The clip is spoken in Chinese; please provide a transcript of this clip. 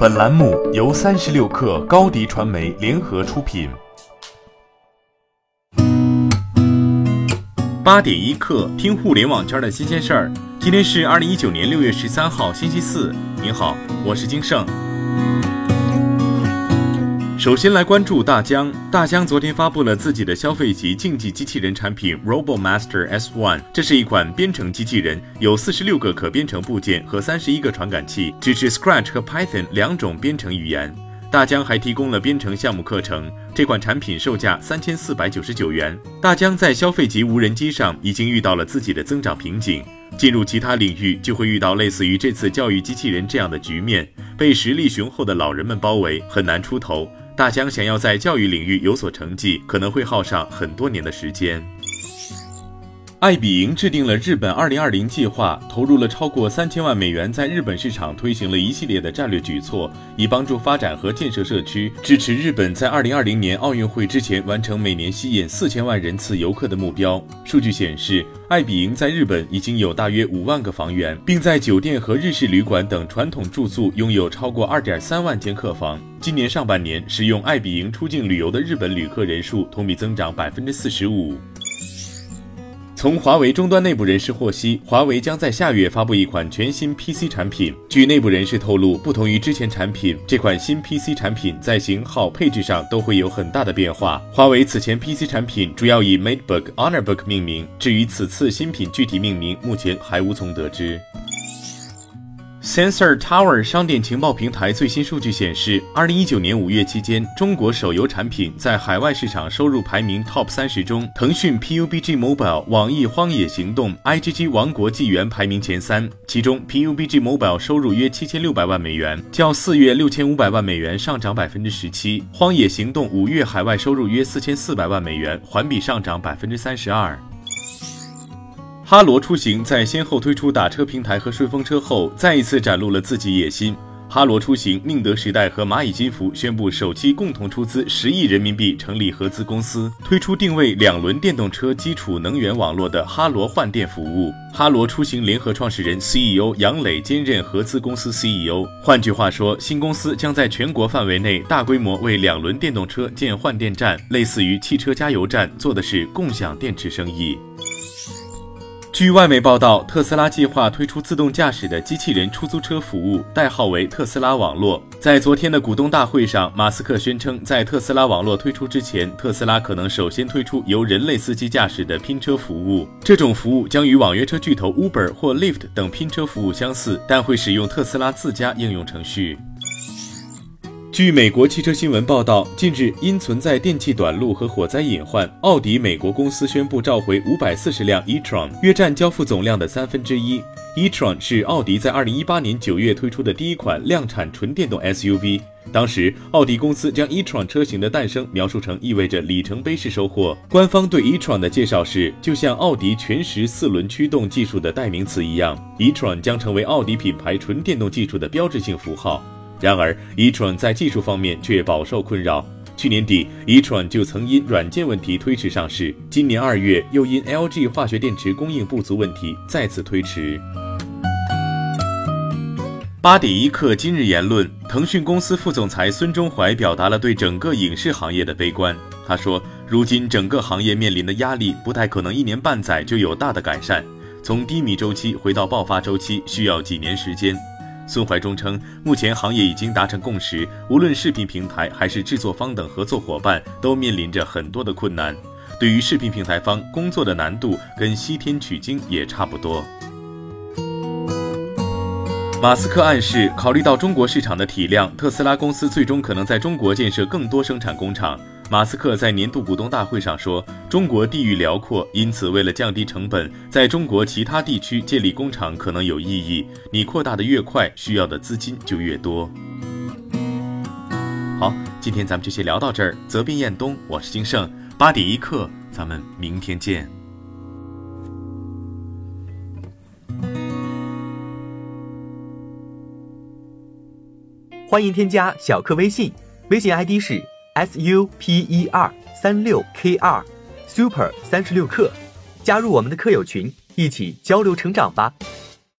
本栏目由三十六克高低传媒联合出品。八点一刻，听互联网圈的新鲜事儿。今天是二零一九年六月十三号，星期四。您好，我是金盛。首先来关注大疆。大疆昨天发布了自己的消费级竞技机器人产品 RoboMaster S1，这是一款编程机器人，有四十六个可编程部件和三十一个传感器，支持 Scratch 和 Python 两种编程语言。大疆还提供了编程项目课程。这款产品售价三千四百九十九元。大疆在消费级无人机上已经遇到了自己的增长瓶颈，进入其他领域就会遇到类似于这次教育机器人这样的局面，被实力雄厚的老人们包围，很难出头。大疆想要在教育领域有所成绩，可能会耗上很多年的时间。爱彼迎制定了日本2020计划，投入了超过三千万美元，在日本市场推行了一系列的战略举措，以帮助发展和建设社区，支持日本在2020年奥运会之前完成每年吸引四千万人次游客的目标。数据显示，爱彼迎在日本已经有大约五万个房源，并在酒店和日式旅馆等传统住宿拥有超过二点三万间客房。今年上半年，使用爱彼迎出境旅游的日本旅客人数同比增长百分之四十五。从华为终端内部人士获悉，华为将在下月发布一款全新 PC 产品。据内部人士透露，不同于之前产品，这款新 PC 产品在型号、配置上都会有很大的变化。华为此前 PC 产品主要以 MateBook、HonorBook 命名，至于此次新品具体命名，目前还无从得知。Sensor Tower 商店情报平台最新数据显示，二零一九年五月期间，中国手游产品在海外市场收入排名 Top 三十中，腾讯 PUBG Mobile、网易荒野行动、IGG 王国纪元排名前三。其中，PUBG Mobile 收入约七千六百万美元，较四月六千五百万美元上涨百分之十七；荒野行动五月海外收入约四千四百万美元，环比上涨百分之三十二。哈罗出行在先后推出打车平台和顺风车后，再一次展露了自己野心。哈罗出行、宁德时代和蚂蚁金服宣布首期共同出资十亿人民币成立合资公司，推出定位两轮电动车基础能源网络的哈罗换电服务。哈罗出行联合创始人 CEO 杨磊兼任合资公司 CEO。换句话说，新公司将在全国范围内大规模为两轮电动车建换电站，类似于汽车加油站，做的是共享电池生意。据外媒报道，特斯拉计划推出自动驾驶的机器人出租车服务，代号为特斯拉网络。在昨天的股东大会上，马斯克宣称，在特斯拉网络推出之前，特斯拉可能首先推出由人类司机驾驶的拼车服务。这种服务将与网约车巨头 Uber 或 Lyft 等拼车服务相似，但会使用特斯拉自家应用程序。据美国汽车新闻报道，近日因存在电气短路和火灾隐患，奥迪美国公司宣布召回五百四十辆 e-tron，约占交付总量的三分之一。e-tron 是奥迪在二零一八年九月推出的第一款量产纯电动 SUV。当时，奥迪公司将 e-tron 车型的诞生描述成意味着里程碑式收获。官方对 e-tron 的介绍是，就像奥迪全时四轮驱动技术的代名词一样，e-tron 将成为奥迪品牌纯电动技术的标志性符号。然而一传在技术方面却饱受困扰。去年底一传就曾因软件问题推迟上市，今年二月又因 LG 化学电池供应不足问题再次推迟。八点一刻，今日言论：腾讯公司副总裁孙忠怀表达了对整个影视行业的悲观。他说，如今整个行业面临的压力不太可能一年半载就有大的改善，从低迷周期回到爆发周期需要几年时间。孙怀忠称，目前行业已经达成共识，无论视频平台还是制作方等合作伙伴，都面临着很多的困难。对于视频平台方工作的难度，跟西天取经也差不多。马斯克暗示，考虑到中国市场的体量，特斯拉公司最终可能在中国建设更多生产工厂。马斯克在年度股东大会上说：“中国地域辽阔，因此为了降低成本，在中国其他地区建立工厂可能有意义。你扩大的越快，需要的资金就越多。”好，今天咱们就先聊到这儿。责编：彦东，我是金盛，八点一刻，咱们明天见。欢迎添加小课微信，微信 ID 是。Super 三六 kr super 三十六课，加入我们的课友群，一起交流成长吧。